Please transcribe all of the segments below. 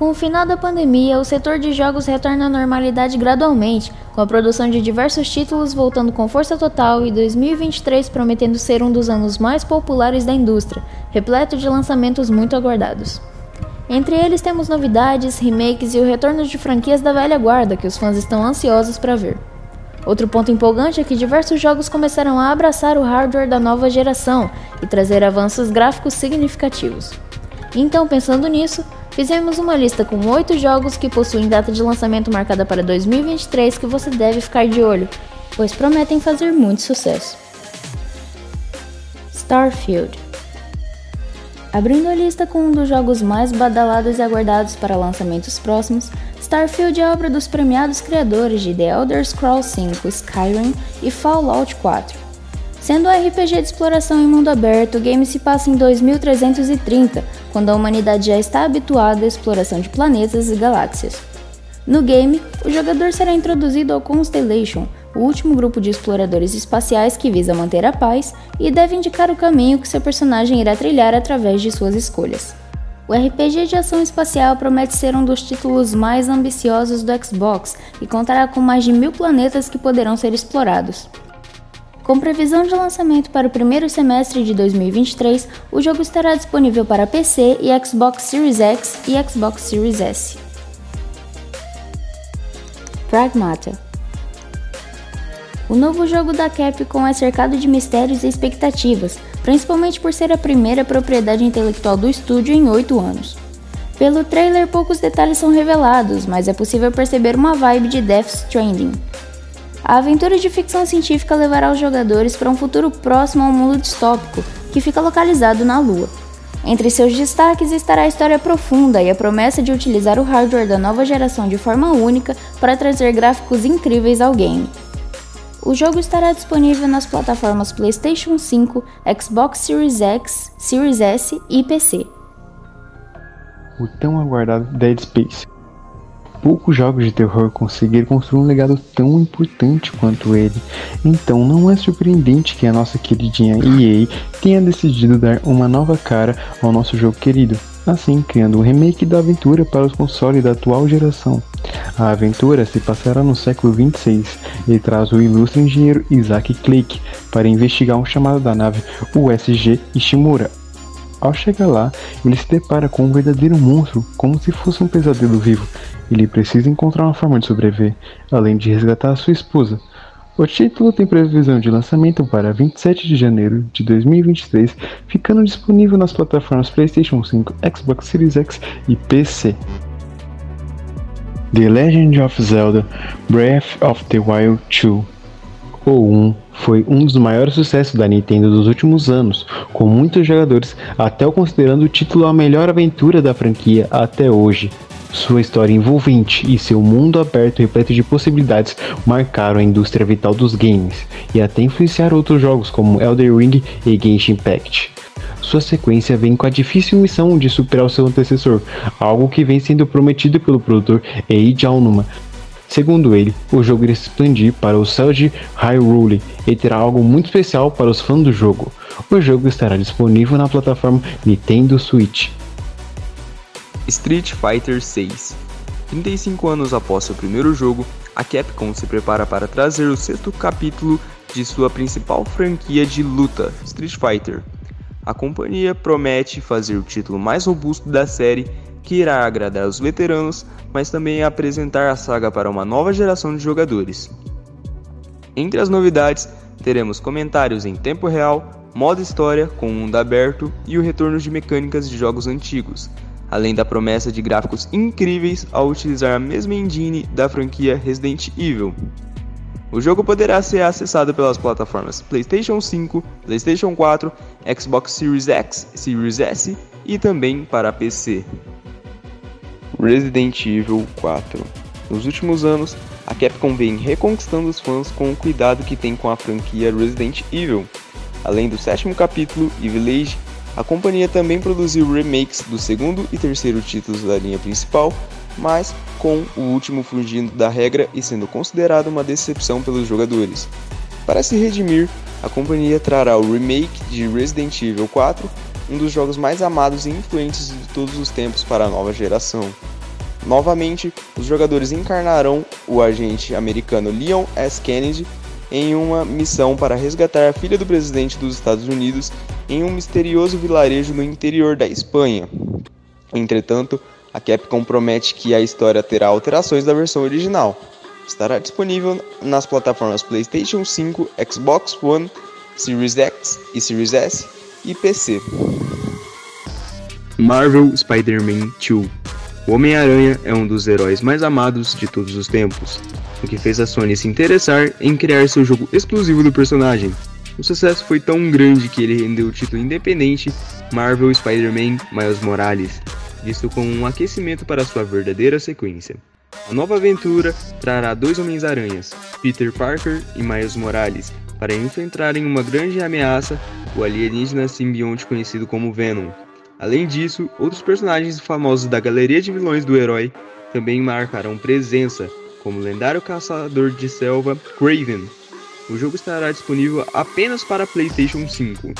Com o final da pandemia, o setor de jogos retorna à normalidade gradualmente, com a produção de diversos títulos voltando com força total e 2023 prometendo ser um dos anos mais populares da indústria, repleto de lançamentos muito aguardados. Entre eles temos novidades, remakes e o retorno de franquias da velha guarda que os fãs estão ansiosos para ver. Outro ponto empolgante é que diversos jogos começaram a abraçar o hardware da nova geração e trazer avanços gráficos significativos. Então, pensando nisso, fizemos uma lista com oito jogos que possuem data de lançamento marcada para 2023 que você deve ficar de olho, pois prometem fazer muito sucesso. Starfield Abrindo a lista com um dos jogos mais badalados e aguardados para lançamentos próximos, Starfield é obra dos premiados criadores de The Elder Scrolls V, Skyrim e Fallout 4. Sendo um RPG de exploração em mundo aberto, o game se passa em 2330, quando a humanidade já está habituada à exploração de planetas e galáxias. No game, o jogador será introduzido ao Constellation, o último grupo de exploradores espaciais que visa manter a paz e deve indicar o caminho que seu personagem irá trilhar através de suas escolhas. O RPG de ação espacial promete ser um dos títulos mais ambiciosos do Xbox e contará com mais de mil planetas que poderão ser explorados. Com previsão de lançamento para o primeiro semestre de 2023, o jogo estará disponível para PC e Xbox Series X e Xbox Series S. Pragmata o novo jogo da Capcom é cercado de mistérios e expectativas, principalmente por ser a primeira propriedade intelectual do estúdio em oito anos. Pelo trailer, poucos detalhes são revelados, mas é possível perceber uma vibe de Death Stranding. A aventura de ficção científica levará os jogadores para um futuro próximo ao mundo distópico, que fica localizado na Lua. Entre seus destaques estará a história profunda e a promessa de utilizar o hardware da nova geração de forma única para trazer gráficos incríveis ao game. O jogo estará disponível nas plataformas PlayStation 5, Xbox Series X, Series S e PC. O tão aguardado Dead Space. Poucos jogos de terror conseguiram construir um legado tão importante quanto ele, então não é surpreendente que a nossa queridinha EA tenha decidido dar uma nova cara ao nosso jogo querido assim criando um remake da aventura para os consoles da atual geração. A aventura se passará no século 26 e traz o ilustre engenheiro Isaac Clarke para investigar um chamado da nave USG Ishimura. Ao chegar lá, ele se depara com um verdadeiro monstro, como se fosse um pesadelo vivo. Ele precisa encontrar uma forma de sobreviver, além de resgatar sua esposa, o título tem previsão de lançamento para 27 de janeiro de 2023, ficando disponível nas plataformas PlayStation 5, Xbox Series X e PC. The Legend of Zelda Breath of the Wild 2 ou 1 foi um dos maiores sucessos da Nintendo dos últimos anos, com muitos jogadores até considerando o título a melhor aventura da franquia até hoje. Sua história envolvente e seu mundo aberto repleto de possibilidades marcaram a indústria vital dos games e até influenciaram outros jogos como Elder Ring e Genshin Impact. Sua sequência vem com a difícil missão de superar o seu antecessor, algo que vem sendo prometido pelo produtor Eiji Aonuma. Segundo ele, o jogo irá se expandir para o céu de Hyrule e terá algo muito especial para os fãs do jogo. O jogo estará disponível na plataforma Nintendo Switch. Street Fighter 6 35 anos após seu primeiro jogo, a Capcom se prepara para trazer o sexto capítulo de sua principal franquia de luta, Street Fighter. A companhia promete fazer o título mais robusto da série, que irá agradar os veteranos, mas também apresentar a saga para uma nova geração de jogadores. Entre as novidades, teremos comentários em tempo real, modo história com mundo aberto e o retorno de mecânicas de jogos antigos, além da promessa de gráficos incríveis ao utilizar a mesma engine da franquia Resident Evil. O jogo poderá ser acessado pelas plataformas PlayStation 5, PlayStation 4, Xbox Series X, Series S e também para PC. Resident Evil 4 Nos últimos anos, a Capcom vem reconquistando os fãs com o cuidado que tem com a franquia Resident Evil. Além do sétimo capítulo e Village, a companhia também produziu remakes do segundo e terceiro títulos da linha principal, mas com o último fugindo da regra e sendo considerado uma decepção pelos jogadores. Para se redimir, a companhia trará o remake de Resident Evil 4, um dos jogos mais amados e influentes de todos os tempos para a nova geração. Novamente, os jogadores encarnarão o agente americano Leon S. Kennedy em uma missão para resgatar a filha do presidente dos Estados Unidos em um misterioso vilarejo no interior da Espanha. Entretanto, a Capcom promete que a história terá alterações da versão original. Estará disponível nas plataformas PlayStation 5, Xbox One, Series X e Series S e PC. Marvel Spider-Man 2 O Homem-Aranha é um dos heróis mais amados de todos os tempos, o que fez a Sony se interessar em criar seu jogo exclusivo do personagem. O sucesso foi tão grande que ele rendeu o título independente Marvel Spider-Man Miles Morales, visto como um aquecimento para sua verdadeira sequência. A nova aventura trará dois Homens-Aranhas, Peter Parker e Miles Morales, para enfrentarem uma grande ameaça, o alienígena simbionte conhecido como Venom. Além disso, outros personagens famosos da galeria de vilões do herói também marcarão presença, como o lendário caçador de selva Craven. O jogo estará disponível apenas para PlayStation 5.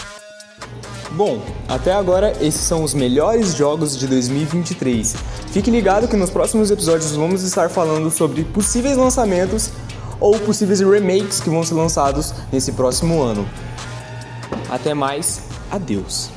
Bom, até agora esses são os melhores jogos de 2023. Fique ligado que nos próximos episódios vamos estar falando sobre possíveis lançamentos ou possíveis remakes que vão ser lançados nesse próximo ano. Até mais, adeus.